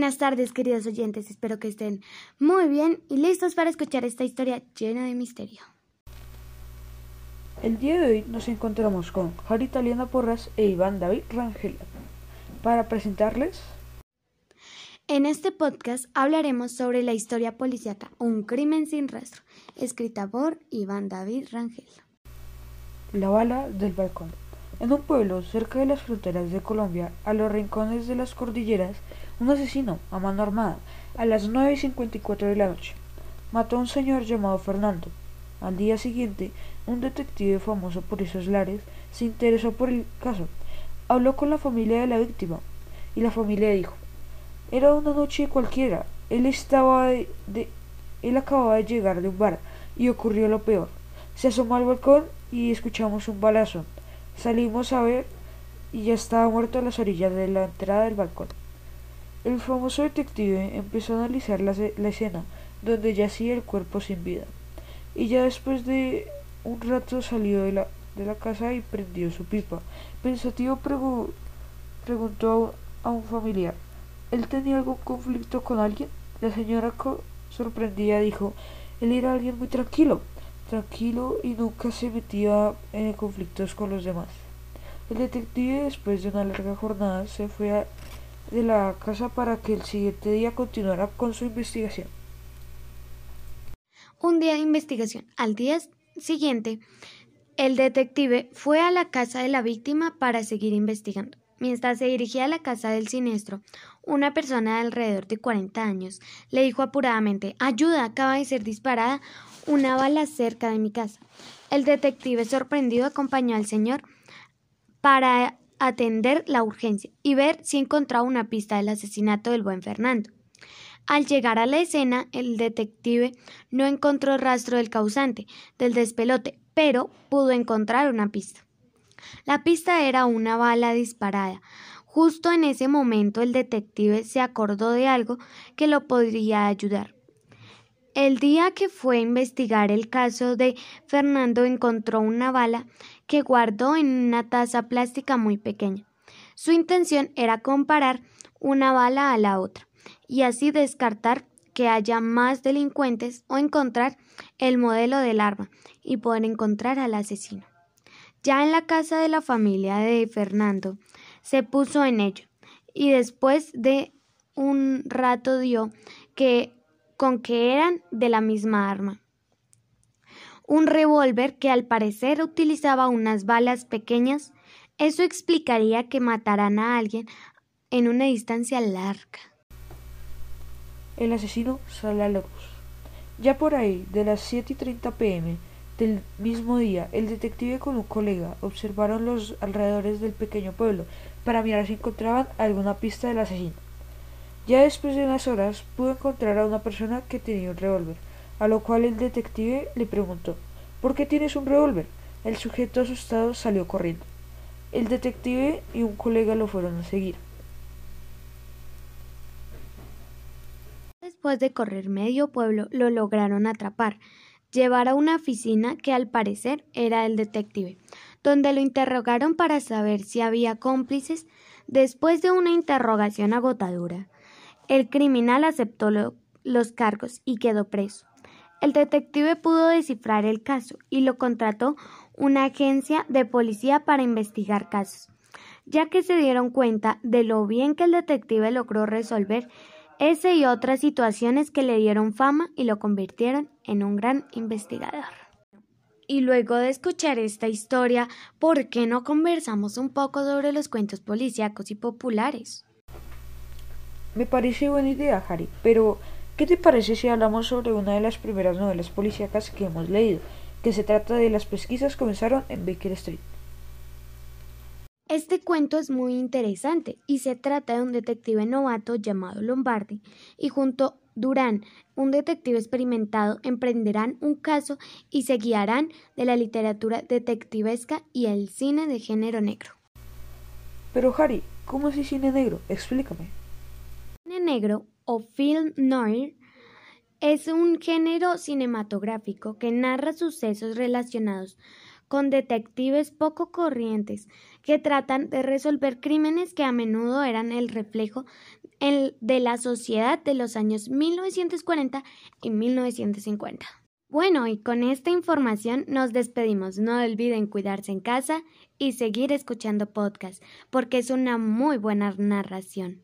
tardes, queridos oyentes. Espero que estén muy bien y listos para escuchar esta historia llena de misterio. El día de hoy nos encontramos con Jari Italiana Porras e Iván David Rangel para presentarles. En este podcast hablaremos sobre la historia policíaca Un crimen sin rastro, escrita por Iván David Rangel. La bala del balcón. En un pueblo cerca de las fronteras de Colombia, a los rincones de las cordilleras, un asesino a mano armada, a las 9.54 de la noche, mató a un señor llamado Fernando. Al día siguiente, un detective famoso por esos lares se interesó por el caso. Habló con la familia de la víctima y la familia dijo, era una noche cualquiera, él estaba de, él acababa de llegar de un bar y ocurrió lo peor. Se asomó al balcón y escuchamos un balazo. Salimos a ver y ya estaba muerto a las orillas de la entrada del balcón. El famoso detective empezó a analizar la, escena donde yacía el cuerpo sin vida y ya después de un rato salió de la, de la casa y prendió su pipa. Pensativo preguntó a, un familiar, ¿él tenía algún conflicto con alguien? La señora sorprendida dijo, él era alguien muy tranquilo tranquilo y nunca se metía en conflictos con los demás. El detective, después de una larga jornada, se fue de la casa para que el siguiente día continuara con su investigación. Un día de investigación. Al día siguiente, el detective fue a la casa de la víctima para seguir investigando. Mientras se dirigía a la casa del siniestro, una persona de alrededor de 40 años le dijo apuradamente Ayuda, acaba de ser disparada una bala cerca de mi casa. El detective sorprendido acompañó al señor para atender la urgencia y ver si encontraba una pista del asesinato del buen Fernando. Al llegar a la escena, el detective no encontró rastro del causante del despelote, pero pudo encontrar una pista. La pista era una bala disparada. Justo en ese momento el detective se acordó de algo que lo podría ayudar. El día que fue a investigar el caso de Fernando encontró una bala que guardó en una taza plástica muy pequeña. Su intención era comparar una bala a la otra y así descartar que haya más delincuentes o encontrar el modelo del arma y poder encontrar al asesino. Ya en la casa de la familia de Fernando se puso en ello y después de un rato dio que con que eran de la misma arma. Un revólver que al parecer utilizaba unas balas pequeñas, eso explicaría que mataran a alguien en una distancia larga. El asesino sale a la. Ya por ahí, de las 7 y 30 pm del mismo día, el detective con un colega observaron los alrededores del pequeño pueblo para mirar si encontraban alguna pista del asesino. Ya después de unas horas pudo encontrar a una persona que tenía un revólver, a lo cual el detective le preguntó ¿Por qué tienes un revólver? El sujeto asustado salió corriendo. El detective y un colega lo fueron a seguir. Después de correr medio pueblo, lo lograron atrapar, llevar a una oficina que al parecer era el detective, donde lo interrogaron para saber si había cómplices. Después de una interrogación agotadora, el criminal aceptó los cargos y quedó preso. El detective pudo descifrar el caso y lo contrató una agencia de policía para investigar casos, ya que se dieron cuenta de lo bien que el detective logró resolver ese y otras situaciones que le dieron fama y lo convirtieron en un gran investigador. Y luego de escuchar esta historia, ¿por qué no conversamos un poco sobre los cuentos policíacos y populares? Me parece buena idea, Harry, pero ¿qué te parece si hablamos sobre una de las primeras novelas policíacas que hemos leído, que se trata de las pesquisas comenzaron en Baker Street? Este cuento es muy interesante y se trata de un detective novato llamado Lombardi y junto Durán, un detective experimentado, emprenderán un caso y se guiarán de la literatura detectivesca y el cine de género negro. Pero Harry, ¿cómo es el cine negro? Explícame. Negro o film noir es un género cinematográfico que narra sucesos relacionados con detectives poco corrientes que tratan de resolver crímenes que a menudo eran el reflejo de la sociedad de los años 1940 y 1950. Bueno, y con esta información nos despedimos. No olviden cuidarse en casa y seguir escuchando podcast, porque es una muy buena narración.